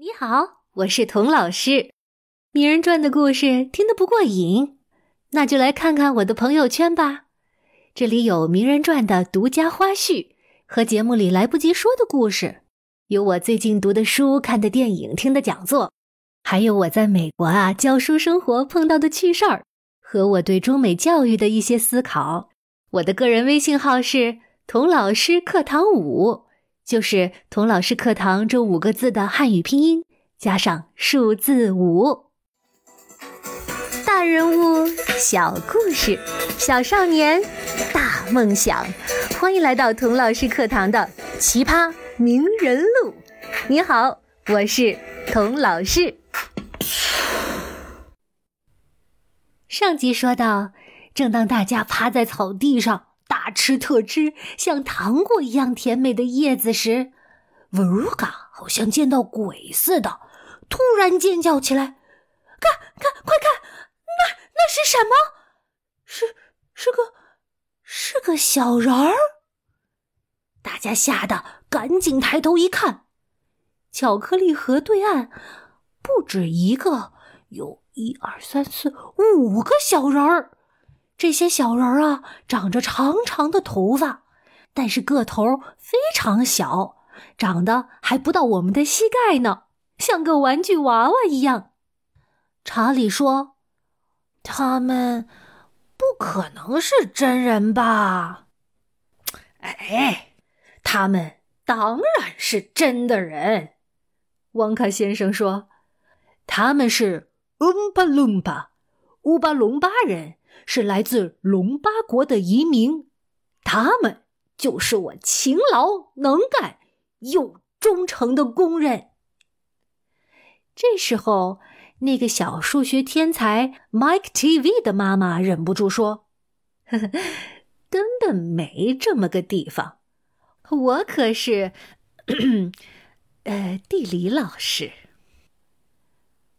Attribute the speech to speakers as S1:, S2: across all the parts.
S1: 你好，我是童老师。名人传的故事听得不过瘾，那就来看看我的朋友圈吧。这里有名人传的独家花絮和节目里来不及说的故事，有我最近读的书、看的电影、听的讲座，还有我在美国啊教书生活碰到的趣事儿和我对中美教育的一些思考。我的个人微信号是童老师课堂五。就是“童老师课堂”这五个字的汉语拼音加上数字五。大人物小故事，小少年大梦想，欢迎来到童老师课堂的奇葩名人录。你好，我是童老师。上集说到，正当大家趴在草地上。大吃特吃，像糖果一样甜美的叶子时，维鲁嘎好像见到鬼似的，突然尖叫起来：“看，看，快看，那那是什么？是是个是个小人儿！”大家吓得赶紧抬头一看，巧克力河对岸不止一个，有一二三四五个小人儿。这些小人儿啊，长着长长的头发，但是个头非常小，长得还不到我们的膝盖呢，像个玩具娃娃一样。查理说：“他们不可能是真人吧？”
S2: 哎，他们当然是真的人。
S1: 旺卡先生说：“
S2: 他们是乌巴隆巴，乌巴隆巴人。”是来自龙巴国的移民，他们就是我勤劳能干又忠诚的工人。
S1: 这时候，那个小数学天才 Mike TV 的妈妈忍不住说：“呵呵根本没这么个地方，我可是呃地理老师。”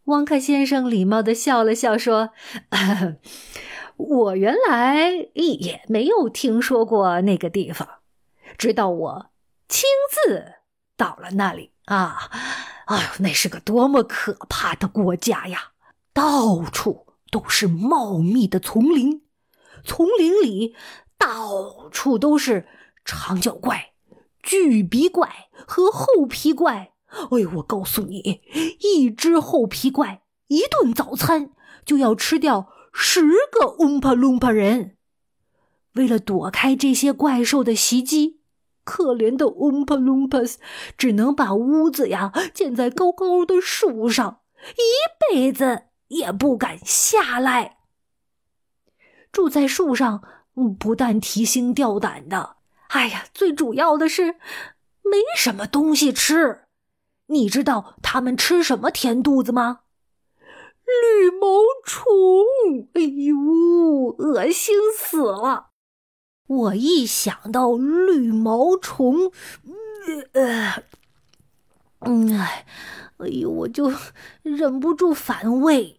S1: 汪克先生礼貌的笑了笑说。
S2: 我原来也没有听说过那个地方，直到我亲自到了那里啊！哎呦，那是个多么可怕的国家呀！到处都是茂密的丛林，丛林里到处都是长脚怪、巨鼻怪和厚皮怪。哎呦，我告诉你，一只厚皮怪一顿早餐就要吃掉。十个乌帕隆帕人，为了躲开这些怪兽的袭击，可怜的乌帕隆帕斯只能把屋子呀建在高高的树上，一辈子也不敢下来。住在树上，不但提心吊胆的，哎呀，最主要的是没什么东西吃。你知道他们吃什么填肚子吗？绿毛虫，哎呦，恶心死了！我一想到绿毛虫，呃，嗯，哎，哎呦，我就忍不住反胃。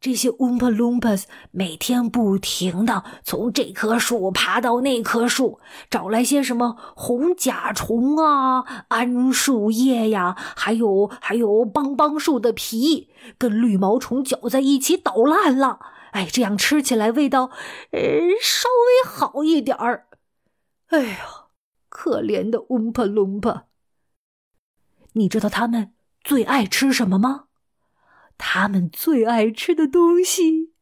S2: 这些 oompus 每天不停的从这棵树爬到那棵树，找来些什么红甲虫啊、桉树叶呀，还有还有邦邦树的皮，跟绿毛虫搅在一起捣烂了。哎，这样吃起来味道，呃，稍微好一点儿。哎呀，可怜的 Oompa lump 你知道他们最爱吃什么吗？他们最爱吃的东西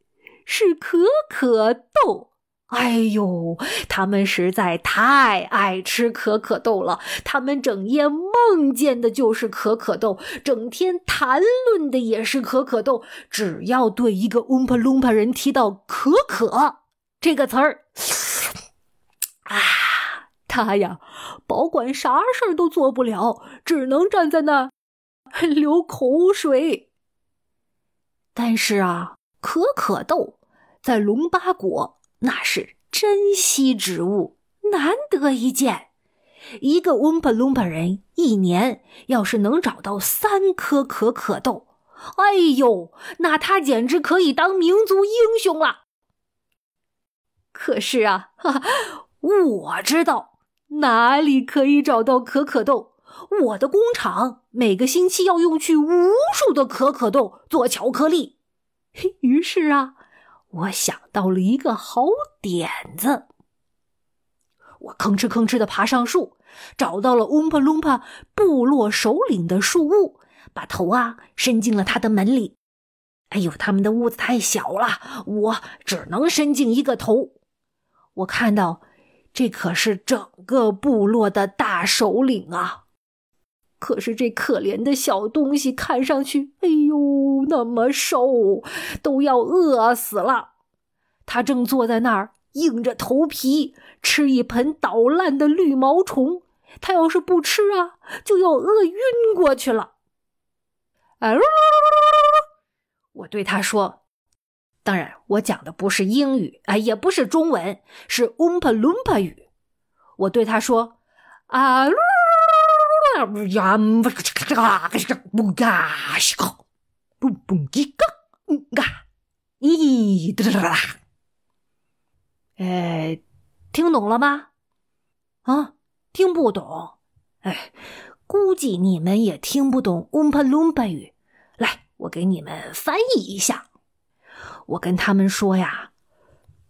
S2: 是可可豆。哎呦，他们实在太爱吃可可豆了。他们整夜梦见的就是可可豆，整天谈论的也是可可豆。只要对一个乌帕隆帕人提到“可可”这个词儿，啊，他呀，保管啥事儿都做不了，只能站在那儿流口水。但是啊，可可豆在龙巴国那是珍稀植物，难得一见。一个温巴隆巴人一年要是能找到三颗可可豆，哎呦，那他简直可以当民族英雄了。可是啊，哈哈，我知道哪里可以找到可可豆，我的工厂每个星期要用去无数的可可豆做巧克力。于是啊，我想到了一个好点子。我吭哧吭哧的爬上树，找到了乌帕隆帕部落首领的树屋，把头啊伸进了他的门里。哎呦，他们的屋子太小了，我只能伸进一个头。我看到，这可是整个部落的大首领啊！可是这可怜的小东西看上去，哎呦，那么瘦，都要饿死了。他正坐在那儿，硬着头皮吃一盆捣烂的绿毛虫。他要是不吃啊，就要饿晕过去了。哎，我对他说：“当然，我讲的不是英语，啊，也不是中文，是乌帕隆帕语。”我对他说：“啊。”呀，哎，听懂了吗？啊，听不懂。哎，估计你们也听不懂乌帕隆巴语。来，我给你们翻译一下。我跟他们说呀：“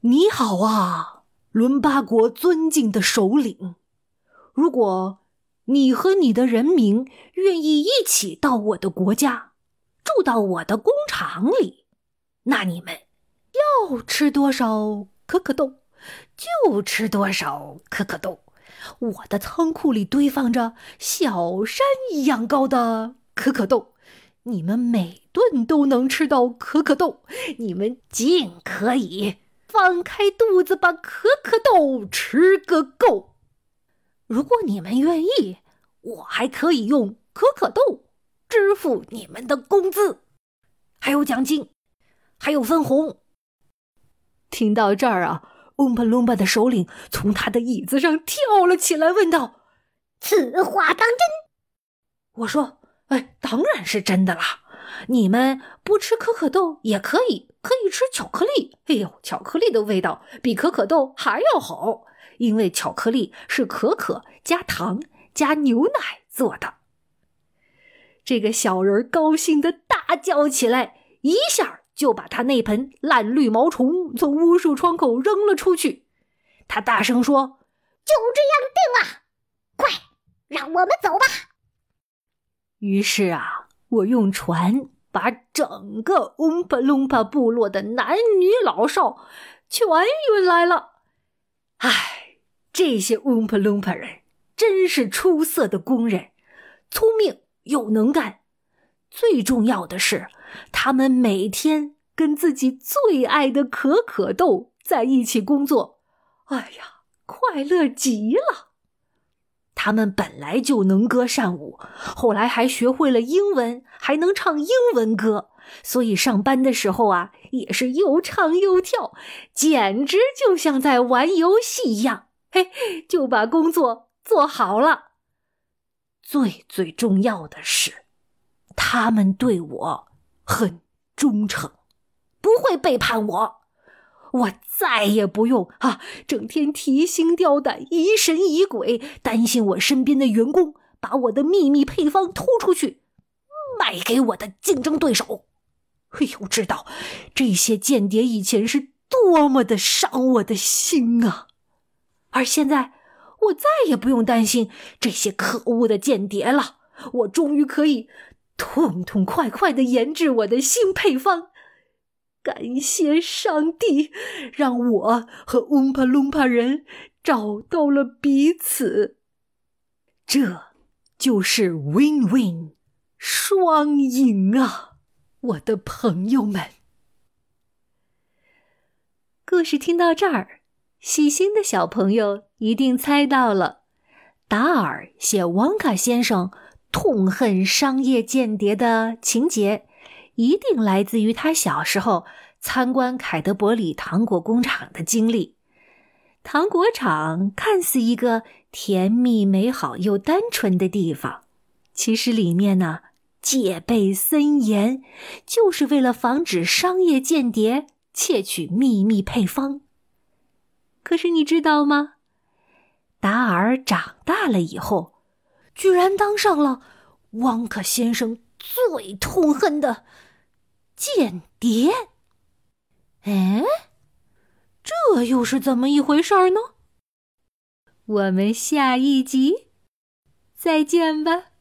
S2: 你好啊，伦巴国尊敬的首领。如果……”你和你的人民愿意一起到我的国家，住到我的工厂里，那你们要吃多少可可豆，就吃多少可可豆。我的仓库里堆放着小山一样高的可可豆，你们每顿都能吃到可可豆，你们尽可以放开肚子把可可豆吃个够。如果你们愿意，我还可以用可可豆支付你们的工资，还有奖金，还有分红。听到这儿啊，嗡巴隆巴的首领从他的椅子上跳了起来，问道：“
S1: 此话当真？”
S2: 我说：“哎，当然是真的啦！你们不吃可可豆也可以，可以吃巧克力。哎呦，巧克力的味道比可可豆还要好。”因为巧克力是可可加糖加牛奶做的，这个小人高兴的大叫起来，一下就把他那盆烂绿毛虫从巫术窗口扔了出去。他大声说：“
S1: 就这样定了，快让我们走吧。”
S2: 于是啊，我用船把整个乌帕隆帕部落的男女老少全运来了。唉。这些乌帕隆帕人真是出色的工人，聪明又能干。最重要的是，他们每天跟自己最爱的可可豆在一起工作。哎呀，快乐极了！他们本来就能歌善舞，后来还学会了英文，还能唱英文歌，所以上班的时候啊，也是又唱又跳，简直就像在玩游戏一样。嘿，就把工作做好了。最最重要的是，他们对我很忠诚，不会背叛我。我再也不用啊，整天提心吊胆、疑神疑鬼，担心我身边的员工把我的秘密配方偷出去，卖给我的竞争对手。哎呦，知道这些间谍以前是多么的伤我的心啊！而现在，我再也不用担心这些可恶的间谍了。我终于可以痛痛快快的研制我的新配方。感谢上帝，让我和乌帕隆帕人找到了彼此。这就是 win-win，双赢啊，我的朋友们。故事听到这儿。细心的小朋友一定猜到了，达尔写旺卡先生痛恨商业间谍的情节，一定来自于他小时候参观凯德伯里糖果工厂的经历。糖果厂看似一个甜蜜、美好又单纯的地方，其实里面呢戒备森严，就是为了防止商业间谍窃取秘密配方。可是你知道吗？达尔长大了以后，居然当上了汪克先生最痛恨的间谍。哎，这又是怎么一回事儿呢？
S3: 我们下一集再见吧。